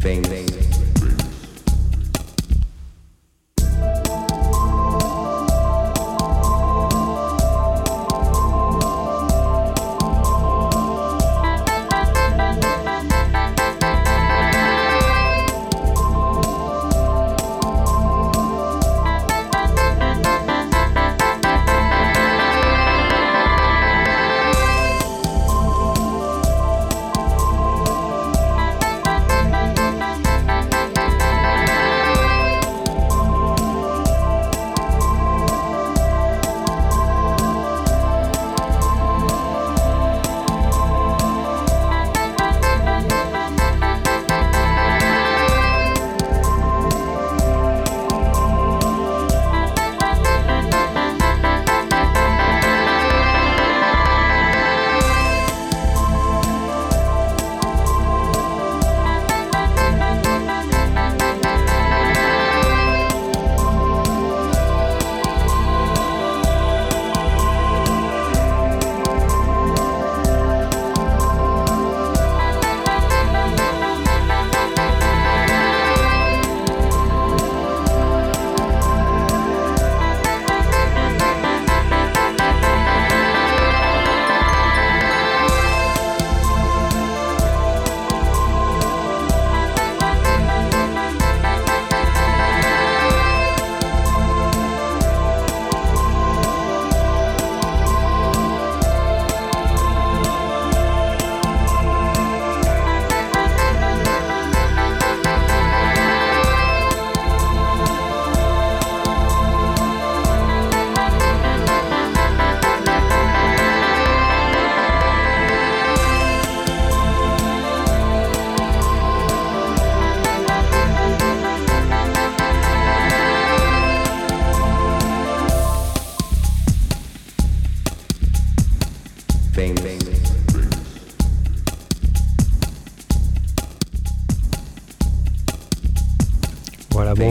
things.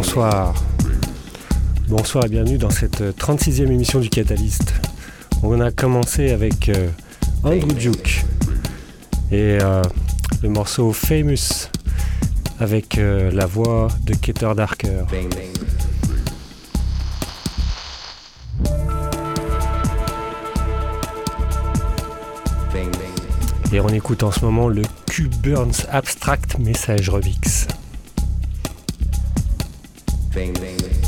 Bonsoir. Bonsoir et bienvenue dans cette 36e émission du Catalyst. On a commencé avec euh, Andrew Duke et euh, le morceau Famous avec euh, la voix de Keter Darker. Et on écoute en ce moment le Q-Burns Abstract Message Remix. Bang,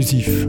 Inclusif.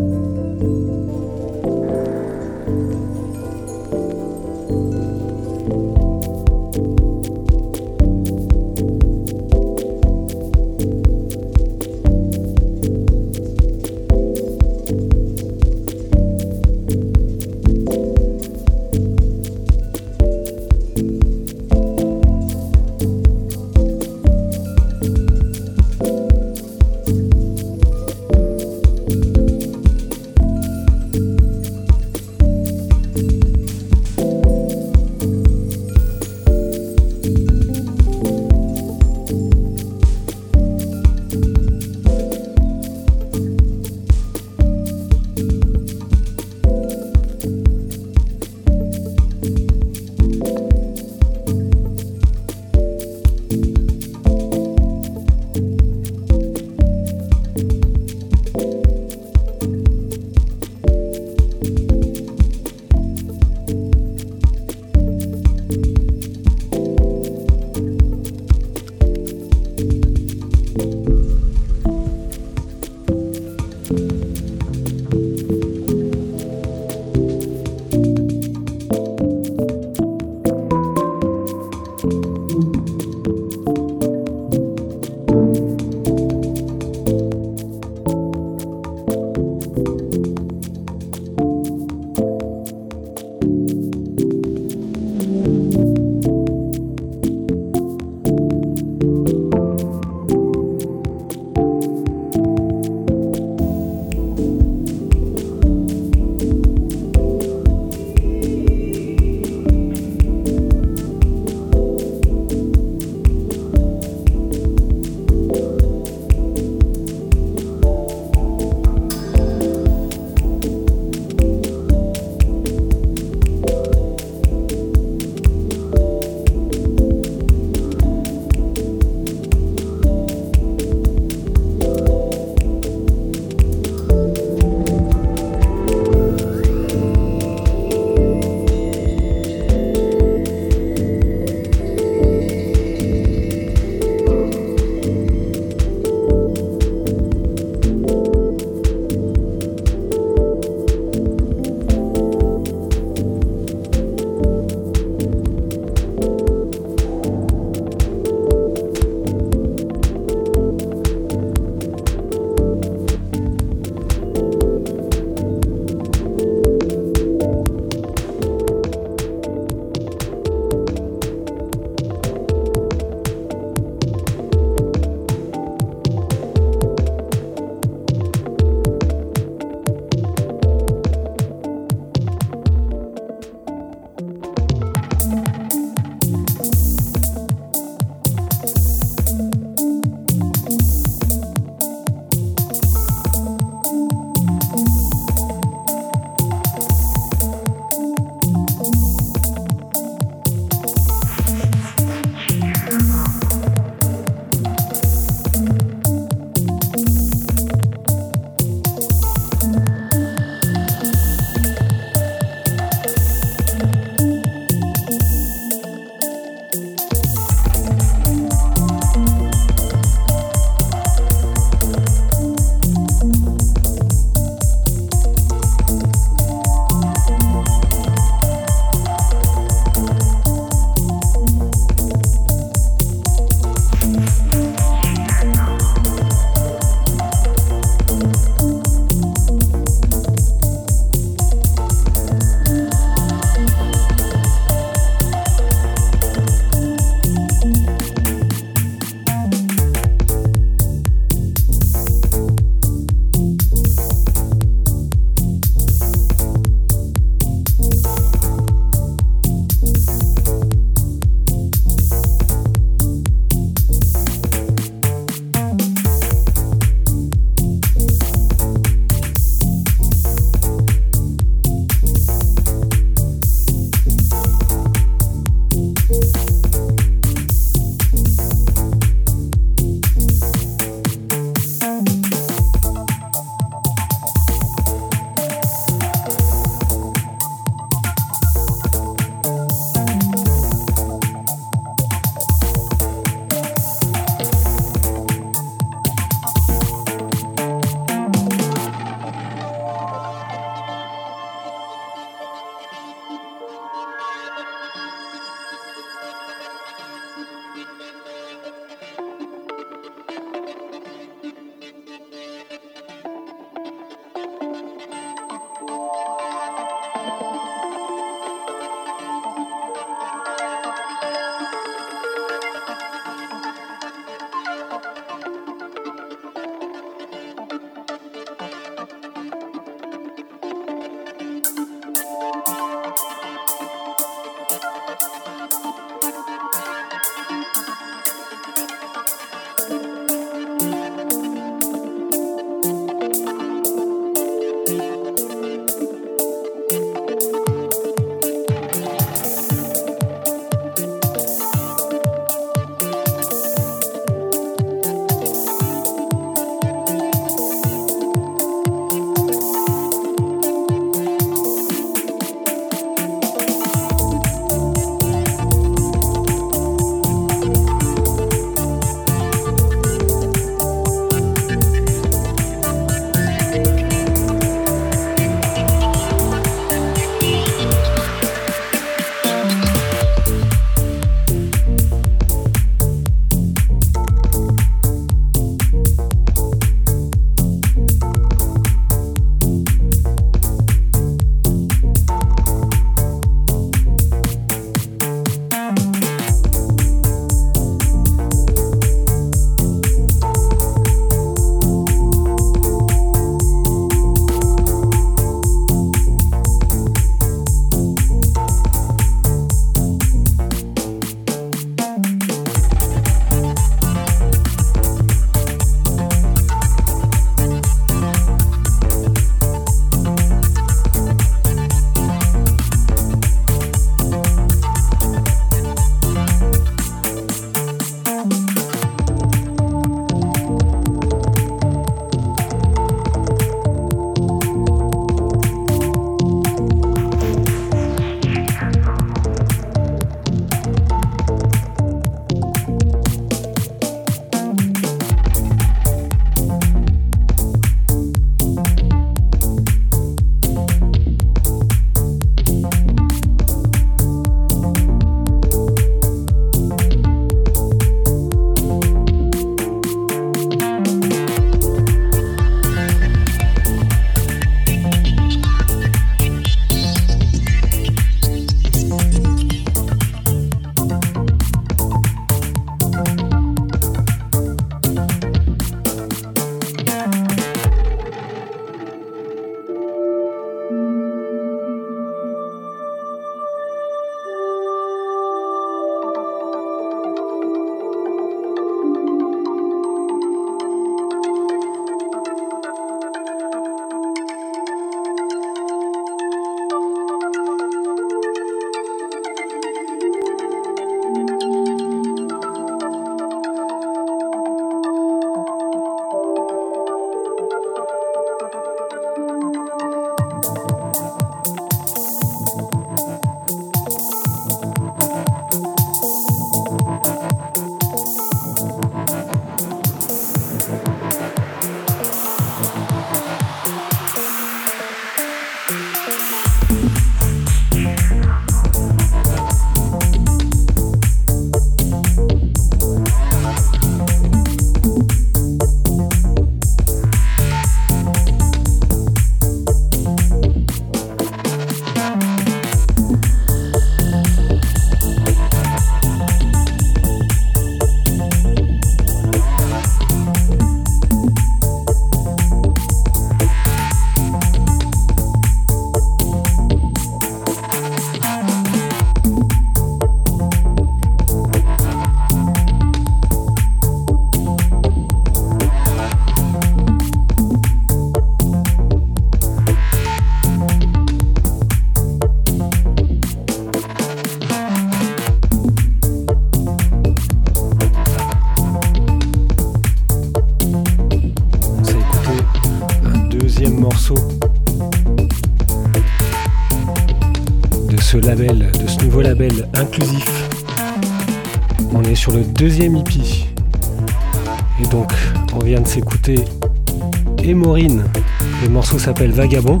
Vagabond.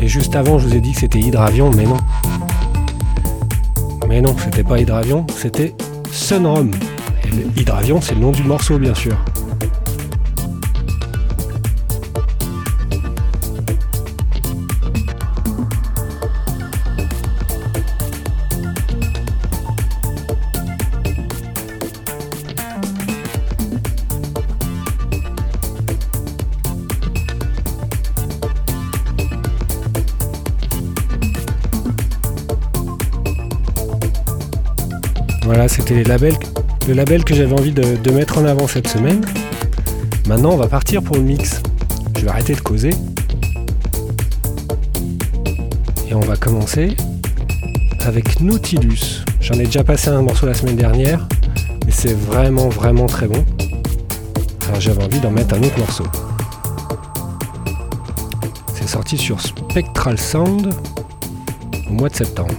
Et juste avant, je vous ai dit que c'était Hydravion, mais non. Mais non, c'était pas Hydravion, c'était Sunrom. Et Hydravion, c'est le nom du morceau, bien sûr. C'était les le label que j'avais envie de, mettre en avant cette semaine. Maintenant, on va partir pour le mix. Je vais arrêter de causer. Et on va commencer avec Nautilus. J'en ai déjà passé un morceau la semaine dernière, mais c'est vraiment, vraiment très bon. Alors j'avais envie d'en mettre un autre morceau. C'est sorti sur Spectral Sound au mois de septembre.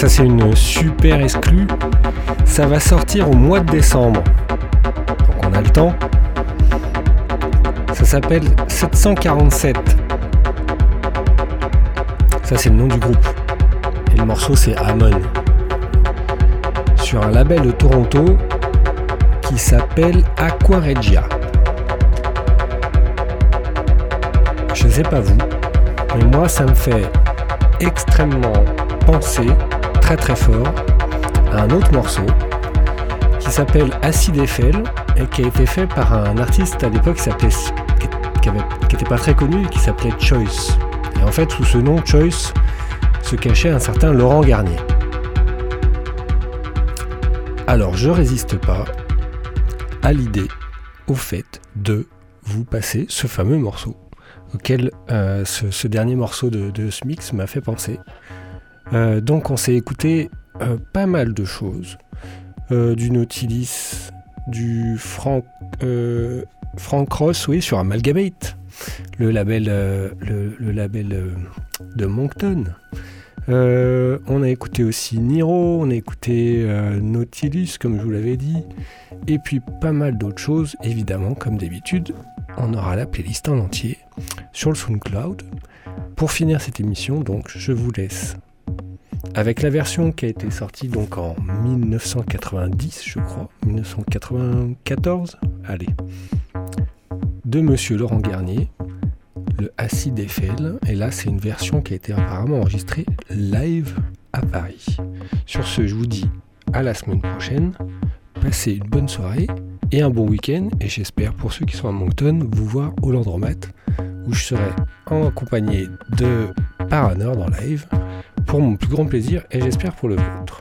Ça c'est une super exclue. Ça va sortir au mois de décembre. Donc on a le temps. Ça s'appelle 747. Ça c'est le nom du groupe. Et le morceau c'est Amon. Sur un label de Toronto qui s'appelle Aquaregia. Je sais pas vous, mais moi ça me fait extrêmement penser très fort à un autre morceau qui s'appelle Acid Eiffel et qui a été fait par un artiste à l'époque qui s'appelait qui, n'était pas très connu et qui s'appelait Choice. Et en fait, sous ce nom Choice se cachait un certain Laurent Garnier. Alors, je résiste pas à l'idée, au fait de vous passer ce fameux morceau auquel euh, ce, dernier morceau de, ce mix m'a fait penser. Euh, donc on s'est écouté euh, pas mal de choses. du Nautilus, du Frank, Ross, oui, sur Amalgamate, le label, le, label de Moncton. on a écouté aussi Niro, on a écouté Nautilus, comme je vous l'avais dit, et puis pas mal d'autres choses, évidemment, comme d'habitude. On aura la playlist en entier sur le SoundCloud. Pour finir cette émission, donc, je vous laisse avec la version qui a été sortie donc en 1990, je crois, 1994, allez, de Monsieur Laurent Garnier, le Acid Eiffel. Et là, c'est une version qui a été apparemment enregistrée live à Paris. Sur ce, je vous dis à la semaine prochaine. Passez une bonne soirée et un bon week-end. Et j'espère, pour ceux qui sont à Moncton, vous voir au Landromat, où je serai en compagnie de Paranor dans live, pour mon plus grand plaisir et j'espère pour le vôtre.